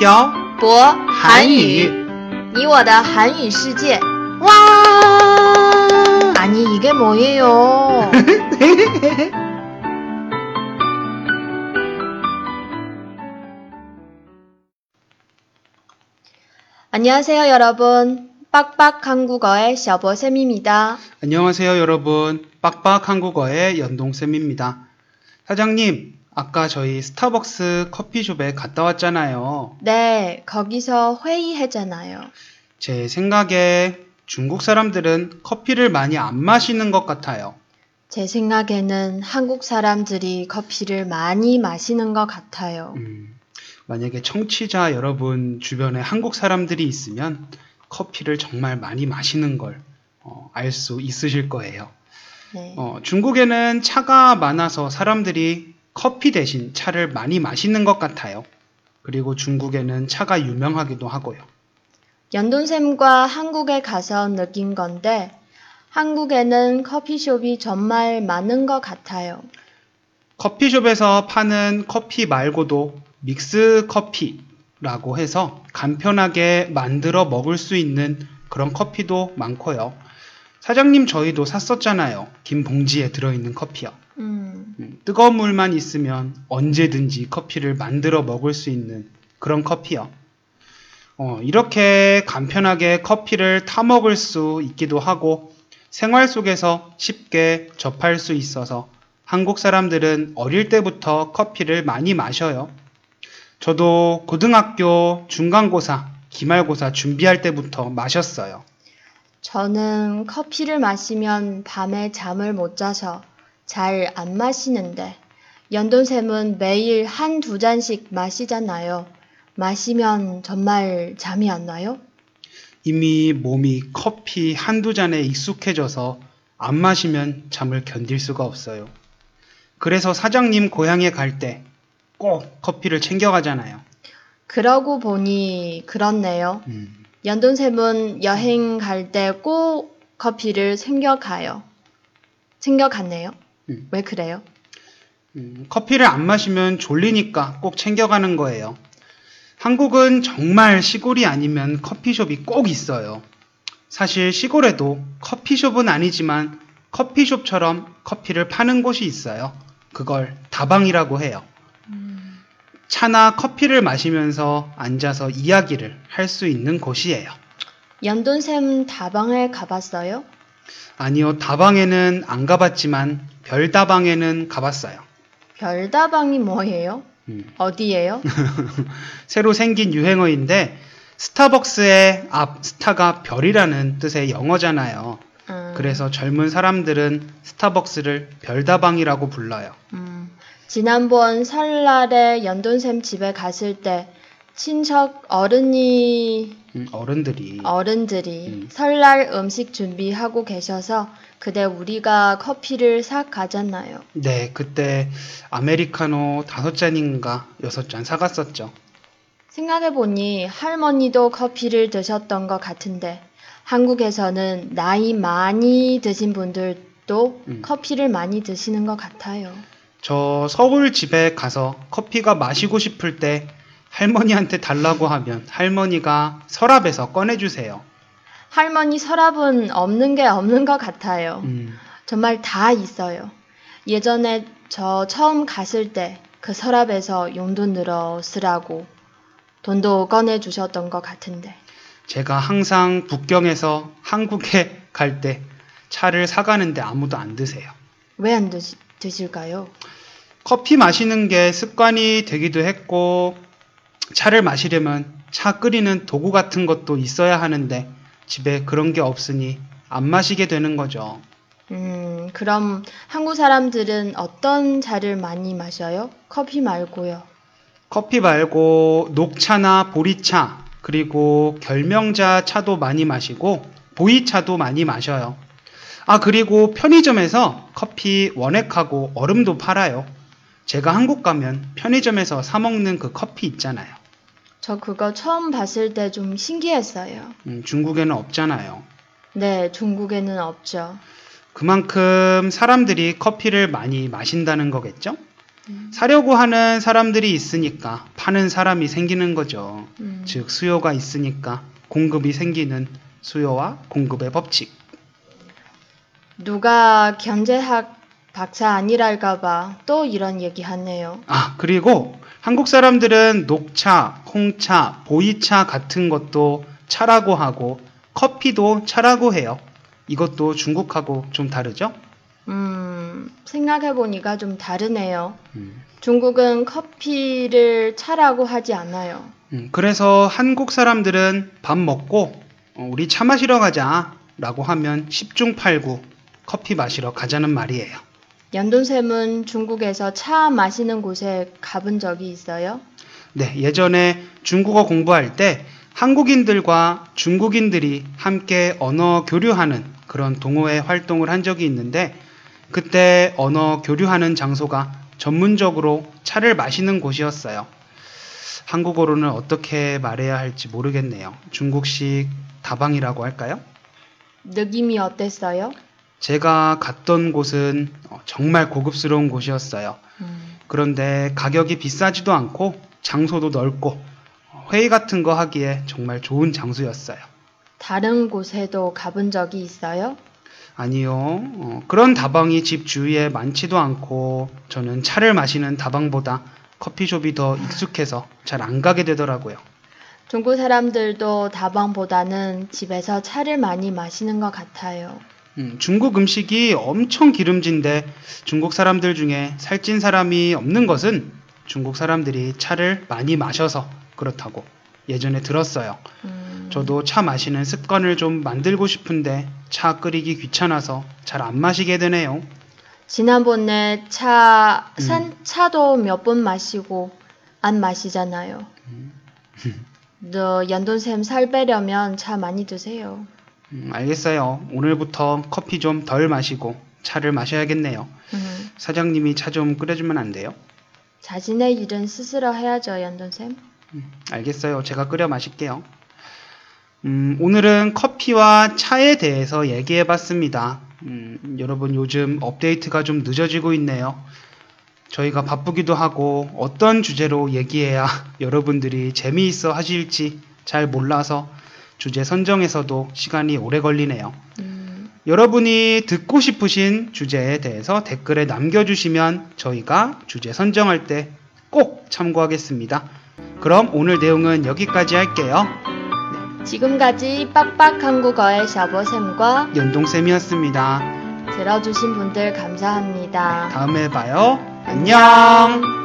漂博韩语你我的韩语世界 와 아니 이게 뭐예요? 안녕하세요 여러분. 빡빡 한국어의 셔버쌤입니다. 안녕하세요 여러분 빡빡 한국어의 연동쌤입니다 사장님 아까 저희 스타벅스 커피숍에 갔다 왔잖아요 네, 거기서 회의했잖아요. 제 생각에 중국 사람들은 커피를 많이 안 마시는 것 같아요 제 생각에는 한국 사람들이 커피를 많이 마시는 것 같아요. 음, 만약에 청취자 여러분 주변에 한국 사람들이 있으면 커피를 정말 많이 마시는 걸 어, 알수 있으실 거예요. 네. 어, 중국에는 차가 많아서 사람들이 커피 대신 차를 많이 마시는 것 같아요. 그리고 중국에는 차가 유명하기도 하고요. 연돈샘과 한국에 가서 느낀 건데, 한국에는 커피숍이 정말 많은 것 같아요. 커피숍에서 파는 커피 말고도 믹스 커피라고 해서 간편하게 만들어 먹을 수 있는 그런 커피도 많고요. 사장님 저희도 샀었잖아요. 긴 봉지에 들어있는 커피요. 음, 음, 뜨거운 물만 있으면 언제든지 커피를 만들어 먹을 수 있는 그런 커피요. 어, 이렇게 간편하게 커피를 타 먹을 수 있기도 하고 생활 속에서 쉽게 접할 수 있어서 한국 사람들은 어릴 때부터 커피를 많이 마셔요. 저도 고등학교 중간고사, 기말고사 준비할 때부터 마셨어요. 저는 커피를 마시면 밤에 잠을 못 자서 잘 안 마시는데, 연돈샘은 매일 한 두 잔씩 마시잖아요. 마시면 정말 잠이 안 와요? 이미 몸이 커피 한두 잔에 익숙해져서 안 마시면 잠을 견딜 수가 없어요. 그래서 사장님 고향에 갈 때 꼭 커피를 챙겨가잖아요. 그러고 보니 그렇네요. 음, 연돈샘은 여행 갈 때 꼭 커피를 챙겨가요. 챙겨갔네요. 음. 왜 그래요? 음, 커피를 안 마시면 졸리니까 꼭 챙겨가는 거예요. 한국은 정말 시골이 아니면 커피숍이 꼭 있어요. 사실 시골에도 커피숍은 아니지만 커피숍처럼 커피를 파는 곳이 있어요. 그걸 다방이라고 해요. 차나 커피를 마시면서 앉아서 이야기를 할 수 있는 곳이에요. 연돈샘 다방에 가봤어요? 아니요, 다방에는 안 가봤지만 별다방에는 가봤어요. 별다방이 뭐예요? 음, 어디예요? 새로 생긴 유행어인데 스타벅스의 앞 스타가 별이라는 뜻의 영어잖아요. 음, 그래서 젊은 사람들은 스타벅스를 별다방이라고 불러요. 음, 지난번 설날에 연돈샘 집에 갔을 때 친척 어른이 음, 어른들이 어른들이 음. 설날 음식 준비하고 계셔서 그때 우리가 커피를 사 가잖아요. 네 그때 아메리카노 다섯 잔인가 여섯 잔 사갔었죠. 생각해 보니 할머니도 커피를 드셨던 것 같은데 한국에서는 나이 많이 드신 분들도 음. 커피를 많이 드시는 것 같아요. 저 서울 집에 가서 커피가 마시고 싶을 때 할머니한테 달라고 하면 할머니가 서랍에서 꺼내주세요. 할머니 서랍은 없는 게 없는 것 같아요. 음, 정말 다 있어요. 예전에 저 처음 갔을 때 그 서랍에서 용돈 늘어 쓰라고 돈도 꺼내 주셨던 것 같은데. 제가 항상 북경에서 한국에 갈 때 차를 사가는데 아무도 안 드세요. 왜 안 드실까요? 커피 마시는 게 습관이 되기도 했고, 차를 마시려면 차 끓이는 도구 같은 것도 있어야 하는데, 집에 그런 게 없으니 안 마시게 되는 거죠. 음, 그럼 한국 사람들은 어떤 차를 많이 마셔요? 커피 말고요. 커피 말고 녹차나 보리차, 그리고 결명자 차도 많이 마시고, 보이차도 많이 마셔요. 아, 그리고 편의점에서 커피 원액하고 얼음도 팔아요. 제가 한국 가면 편의점에서 사먹는 그 커피 있잖아요. 저 그거 처음 봤을 때 좀 신기했어요. 음, 중국에는 없잖아요. 네, 중국에는 없죠. 그만큼 사람들이 커피를 많이 마신다는 거겠죠? 사려고 하는 사람들이 있으니까 파는 사람이 생기는 거죠. 음. 즉 수요가 있으니까 공급이 생기는 수요와 공급의 법칙. 누가 경제학 박사 아니랄까봐 또 이런 얘기 하네요. 아, 그리고 한국 사람들은 녹차, 홍차, 보이차 같은 것도 차라고 하고 커피도 차라고 해요. 이것도 중국하고 좀 다르죠? 음, 생각해보니까 좀 다르네요. 음. 중국은 커피를 차라고 하지 않아요. 음, 그래서 한국 사람들은 밥 먹고 어, 우리 차 마시러 가자 라고 하면 10중 8구 커피 마시러 가자는 말이에요. 연돈샘은 중국에서 차 마시는 곳에 가본 적이 있어요? 네, 예전에 중국어 공부할 때 한국인들과 중국인들이 함께 언어 교류하는 그런 동호회 활동을 한 적이 있는데 그때 언어 교류하는 장소가 전문적으로 차를 마시는 곳이었어요. 한국어로는 어떻게 말해야 할지 모르겠네요. 중국식 다방이라고 할까요? 느낌이 어땠어요? 제가 갔던 곳은 어, 정말 고급스러운 곳이었어요. 음, 그런데 가격이 비싸지도 않고 장소도 넓고 어, 회의 같은 거 하기에 정말 좋은 장소였어요. 다른 곳에도 가본 적이 있어요? 아니요. 어, 그런 다방이 집 주위에 많지도 않고 저는 차를 마시는 다방보다 커피숍이 더 익숙해서 잘 안 가게 되더라고요. 중국 사람들도 다방보다는 집에서 차를 많이 마시는 것 같아요. 음, 중국 음식이 엄청 기름진데 중국 사람들 중에 살찐 사람이 없는 것은 중국 사람들이 차를 많이 마셔서 그렇다고 예전에 들었어요. 음, 저도 차 마시는 습관을 좀 만들고 싶은데 차 끓이기 귀찮아서 잘 안 마시게 되네요. 지난번에 차, 음. 산, 차도 몇 번 마시고 안 마시잖아요. 음. 너 연돈샘 살 빼려면 차 많이 드세요. 음, 알겠어요. 오늘부터 커피 좀 덜 마시고 차를 마셔야겠네요. 음, 사장님이 차 좀 끓여주면 안 돼요? 자신의 일은 스스로 해야죠, 연돈샘. 음, 알겠어요. 제가 끓여 마실게요. 음, 오늘은 커피와 차에 대해서 얘기해 봤습니다. 음, 여러분 요즘 업데이트가 좀 늦어지고 있네요. 저희가 바쁘기도 하고 어떤 주제로 얘기해야 여러분들이 재미있어 하실지 잘 몰라서 주제 선정에서도 시간이 오래 걸리네요. 음, 여러분이 듣고 싶으신 주제에 대해서 댓글에 남겨주시면 저희가 주제 선정할 때 꼭 참고하겠습니다. 그럼 오늘 내용은 여기까지 할게요. 지금까지 빡빡 한국어의 샤버샘과 연동쌤이었습니다. 들어주신 분들 감사합니다. 다음에 봐요. 안녕!